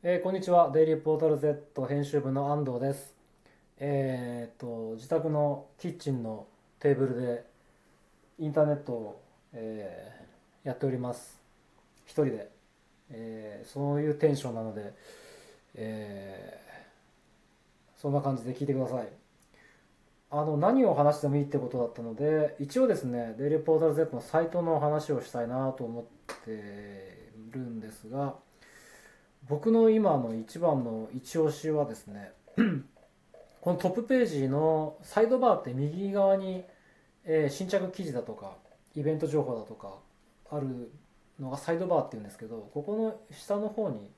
えーこんにちは。デイリーポータル Z 編集部の安藤です。えーっと、自宅のキッチンのテーブルでインターネットを、えーやっております。一人で。えーそういうテンションなので、えーそんな感じで聞いてください。あの、何を話してもいいってことだったので、一応ですね、デイリーポータル Z のサイトの話をしたいなと思ってるんですが、僕の今の一番の一押しはですね このトップページのサイドバーって右側に、えー新着記事だとかイベント情報だとかあるのがサイドバーっていうんですけどここの下の方に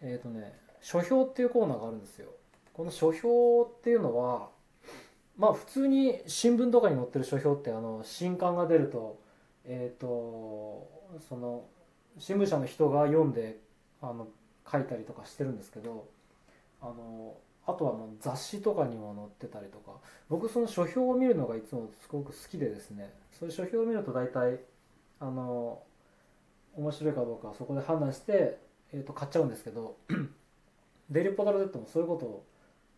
えっ、とね書評っていうコーナーがあるんですよ。この書評っていうのはまあ普通に新聞とかに載ってる書評ってあの新刊が出るとえっ、とその新聞社の人が読んであの書いたりとかしてるんですけどあのあとはもう雑誌とかにも載ってたりとか。僕その書評を見るのがいつもすごく好きでですね。そういう書評を見ると大体あの面白いかどうかそこで判断して、えー、と買っちゃうんですけど デリーポータル Z もそういうことを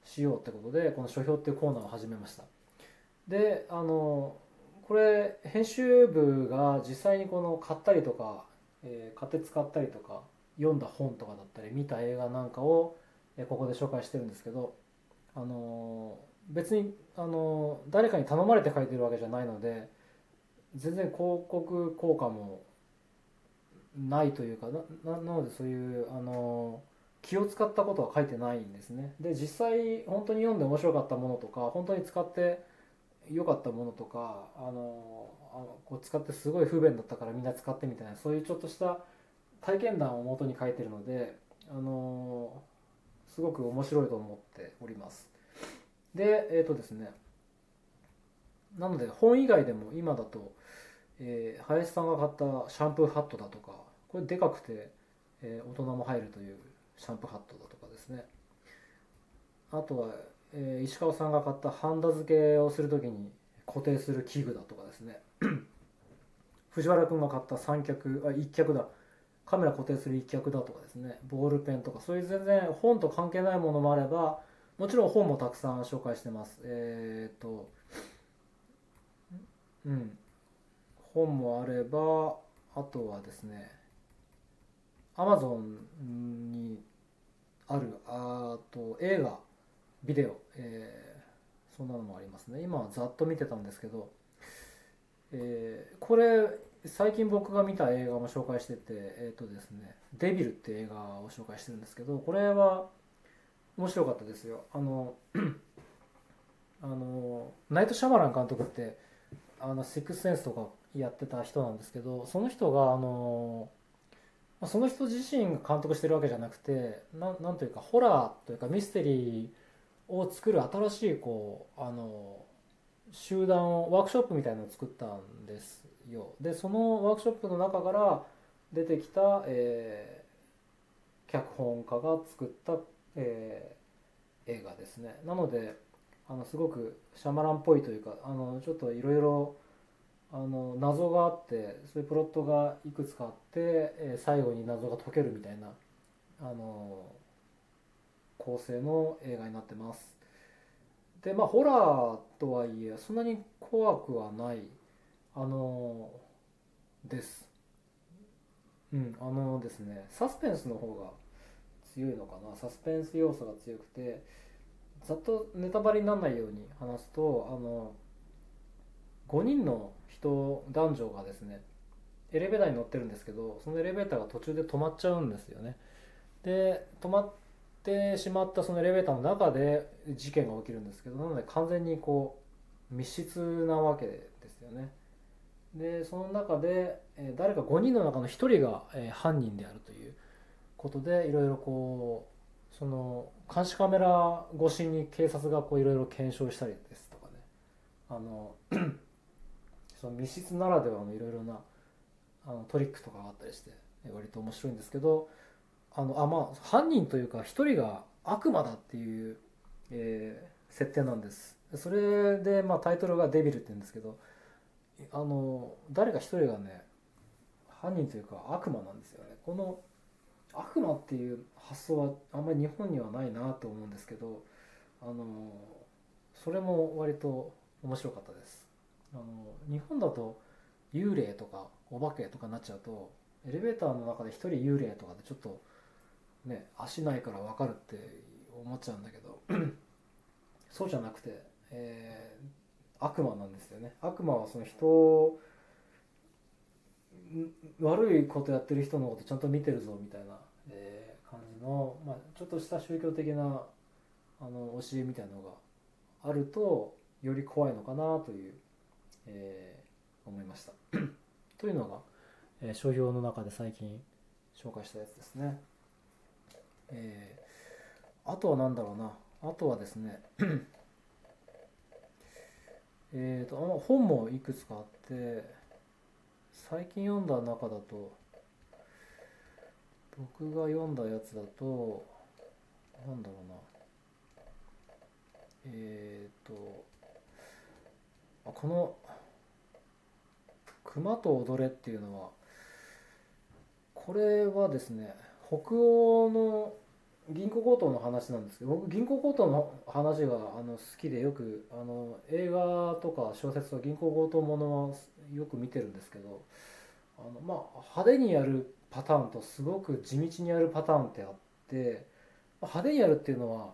しようってことでこの書評っていうコーナーを始めました。であのこれ編集部が実際にこの買ったりとか、えー買って使ったりとか読んだ本とかだったり見た映画なんかをここで紹介してるんですけど、あの別に、あの誰かに頼まれて書いてるわけじゃないので全然広告効果もないというかななのでそういう、あの気を使ったことは書いてないんですね。で実際本当に読んで面白かったものとか本当に使って良かったものとか、あのあのこう使ってすごい不便だったからみんな使ってみたいなそういうちょっとした体験談を元に書いてるので、あのーすごく面白いと思っております。でえっ、とですねなので本以外でも今だと、えー林さんが買ったシャンプーハットだとかこれでかくて、えー大人も入るというシャンプーハットだとかですね。あとは、えー石川さんが買ったハンダ付けをするときに固定する器具だとかですね。藤原君が買った三脚あ一脚だ。カメラ固定する一脚だとかですねボールペンとかそういう全然本と関係ないものもあればもちろん本もたくさん紹介してます。えーとうん。本もあればあとはですねアマゾンにあるあと映画ビデオ、えーそんなのもありますね。今はざっと見てたんですけど、えーこれ最近僕が見た映画も紹介しててえっ、とですね「デビル」って映画を紹介してるんですけどこれは面白かったですよ。あの あのナイト・シャマラン監督ってあのシックスセンスとかやってた人なんですけどその人があのその人自身が監督してるわけじゃなくてなんなんというかホラーというかミステリーを作る新しいこうあの集団をワークショップみたいなのを作ったんです。よ。でそのワークショップの中から出てきた、えー脚本家が作った、えー映画ですね。なのであのすごくシャマランっぽいというかあのちょっといろいろあの謎があってそういうプロットがいくつかあって、えー最後に謎が解けるみたいなあの構成の映画になってます。でまあホラーとはいえそんなに怖くはないあのです。うんあのですねサスペンスの方が強いのかな。サスペンス要素が強くてざっとネタバレにならないように話すとあの5人の人男女がですねエレベーターに乗ってるんですけどそのエレベーターが途中で止まっちゃうんですよね。で止まってしまったそのエレベーターの中で事件が起きるんですけどなので完全にこう密室なわけですよね。でその中で、誰か5人の中の1人が、犯人であるということでいろいろこうその監視カメラ越しに警察がこういろいろ検証したりですとかね。あの その密室ならではのいろいろなあのトリックとかがあったりしてえ割と面白いんですけどあのあまあ犯人というか一人が悪魔だっていう、えー設定なんです。それで、まあ、タイトルが「デビル」って言うんですけどあの誰か一人がね犯人というか悪魔なんですよね。この悪魔っていう発想はあんまり日本にはないなと思うんですけどあのそれも割と面白かったです。あの日本だと幽霊とかお化けとかになっちゃうとエレベーターの中で一人幽霊とかでちょっとね足ないから分かるって思っちゃうんだけど そうじゃなくて、えー、悪魔なんですよね。悪魔はその人を悪いことやってる人のことちゃんと見てるぞみたいな、え、感じの、まあ、ちょっとした宗教的なあの教えみたいなのがあるとより怖いのかなという、えー、思いました。というのが、えー、書評の中で最近紹介したやつですね、えー、あとは何だろうな。あとはですね えっと本もいくつかあって最近読んだ中だと僕が読んだやつだとなんだろうな。えっ、ー、とあこの「熊と踊れ」っていうのはこれはですね北欧の銀行強盗の話なんですけど僕銀行強盗の話があの好きでよくあの映画とか小説は銀行強盗ものはよく見てるんですけどあのまあ派手にやるパターンとすごく地道にやるパターンってあって派手にやるっていうのは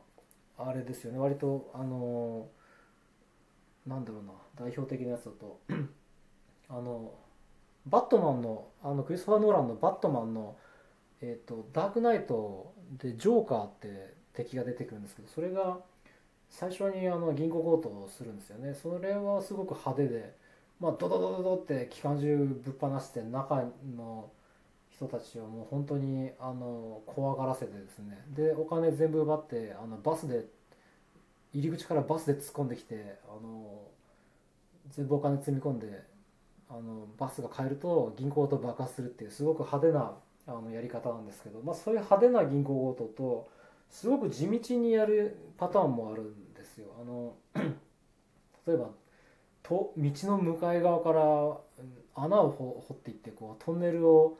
あれですよね。割とあのなんだろうな代表的なやつだと あのバットマンのあのクリストファー・ノーランのバットマンのえーと、ダークナイトでジョーカーって敵が出てくるんですけどそれが最初にあの銀行強盗をするんですよね。それはすごく派手で、まあ、ドドドドドって機関銃ぶっ放して中の人たちをもう本当にあの怖がらせてですね。でお金全部奪ってあのバスで入り口からバスで突っ込んできてあの全部お金積み込んであのバスが帰ると銀行と爆発するっていうすごく派手なあのやり方なんですけど、まあ、そういう派手な銀行強盗とすごく地道にやるパターンもあるんですよ。あの 例えばと道の向かい側から穴を掘っていってこうトンネルを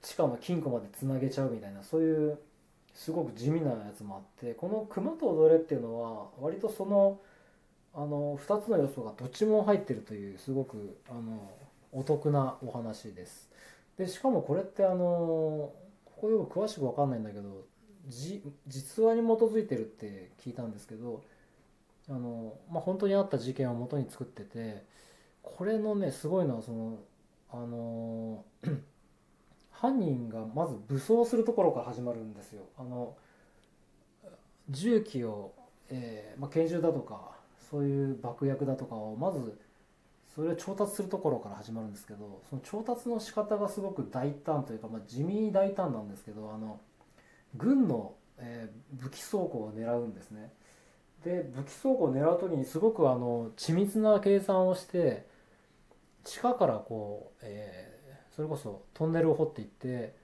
地下の金庫までつなげちゃうみたいなそういうすごく地味なやつもあってこの「熊と踊れ」っていうのは割とそのあの2つの要素がどっちも入ってるというすごくあのお得なお話です。でしかもこれってあのここよく詳しく分かんないんだけどじ実話に基づいてるって聞いたんですけどあの、まあ、本当にあった事件をもとに作っててこれのねすごいのはそのあの 犯人がまず武装するところから始まるんですよ。あの銃器を、えーまあ、拳銃だとかそういう爆薬だとかをまずそれを調達するところから始まるんですけどその調達の仕方がすごく大胆というか、まあ、地味に大胆なんですけどあの軍の、えー、武器倉庫を狙うんですね。で武器倉庫を狙う時にすごくあの緻密な計算をして地下からこう、えー、それこそトンネルを掘っていって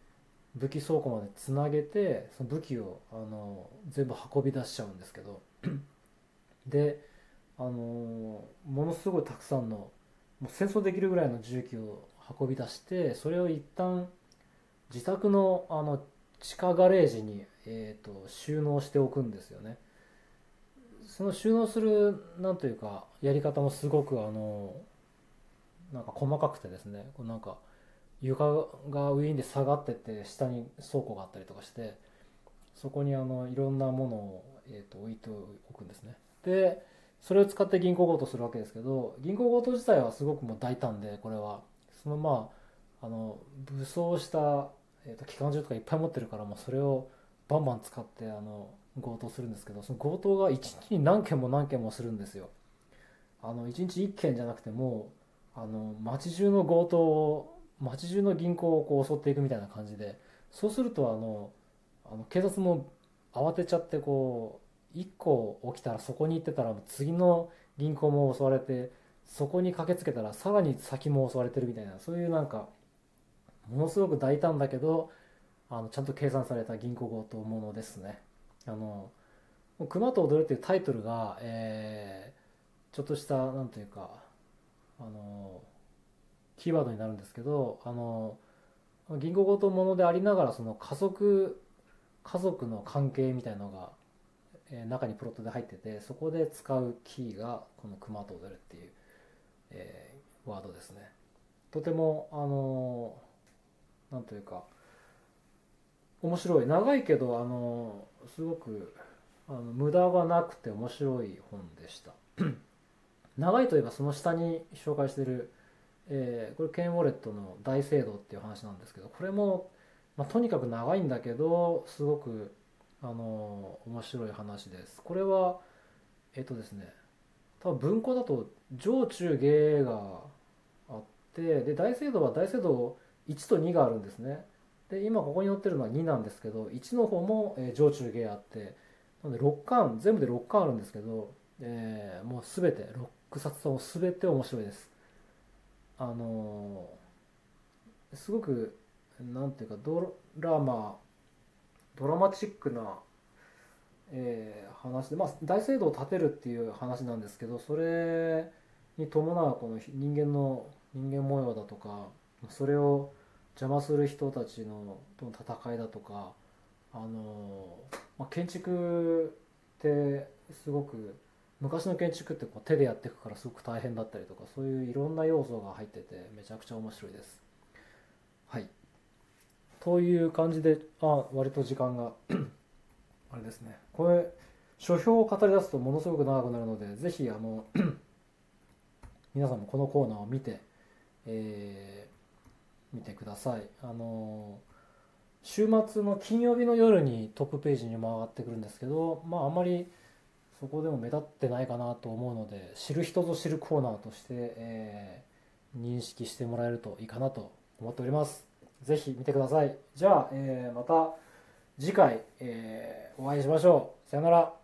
武器倉庫までつなげてその武器をあの全部運び出しちゃうんですけど。であのものすごいたくさんのもう戦争できるぐらいの重機を運び出してそれを一旦自宅のあの地下ガレージに、えーと、収納しておくんですよね。その収納するなんというかやり方もすごくあのなんか細かくてですね。こうなんか床がウィーンで下がってって下に倉庫があったりとかしてそこにあのいろんなものを、えーと置いておくんですね。でそれを使って銀行強盗するわけですけど銀行強盗自体はすごくもう大胆でこれは。そのまああの武装した、えーと、機関銃とかいっぱい持ってるからもうそれをバンバン使ってあの強盗するんですけどその強盗が1日に何件も何件もするんですよ。あの1日1件じゃなくてもあの街中の強盗を街中の銀行をこう襲っていくみたいな感じでそうするとあのあの警察も慌てちゃってこう1個起きたらそこに行ってたら次の銀行も襲われてそこに駆けつけたらさらに先も襲われてるみたいなそういうなんかものすごく大胆だけどあのちゃんと計算された銀行強盗ものですね。あの熊と踊るっていうタイトルが、えー、ちょっとしたなんというかあのキーワードになるんですけどあの銀行ごとものでありながらその家族家族の関係みたいなのが、え中にプロットで入っててそこで使うキーがこの「熊と踊る」っていう、えワードですね。とてもあのーなんというか面白い。長いけどあのすごくあの無駄がなくて面白い本でした。長いといえばその下に紹介してる、えーこれケン・ウォレットの「大聖堂」っていう話なんですけどこれも、まあ、とにかく長いんだけどすごくあの面白い話です。これはえっとですね多分文庫だと上中下があってで大聖堂は大聖堂1と2があるんですね。で今ここに載ってるのは2なんですけど1の方も、え上中下あってなので6巻全部で6巻あるんですけど、えーもう全て6冊とも全て面白いです。あのーすごくなんていうかドラマドラマチックな、えー話でまあ大聖堂を建てるっていう話なんですけどそれに伴うこの人間の人間模様だとかそれを邪魔する人たちのとの戦いだとかあのまあ、建築ってすごく昔の建築ってこう手でやっていくからすごく大変だったりとかそういういろんな要素が入っててめちゃくちゃ面白いです。はいという感じであ割と時間が あれですね。これ書評を語り出すとものすごく長くなるのでぜひあの 皆さんもこのコーナーを見て、えー見てください。あの週末の金曜日の夜にトップページにも上がってくるんですけどまああんまりそこでも目立ってないかなと思うので知る人ぞ知るコーナーとして、えー認識してもらえるといいかなと思っております。ぜひ見てください。じゃあ、えーまた次回、えーお会いしましょう。さよなら。